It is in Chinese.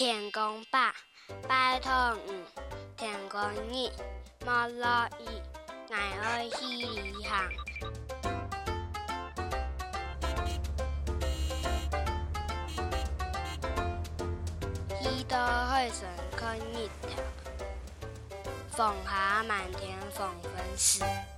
天公伯，拜托你，天公你，莫乐意，爱爱去旅行。伊都会神看日头，放下满天放粉丝。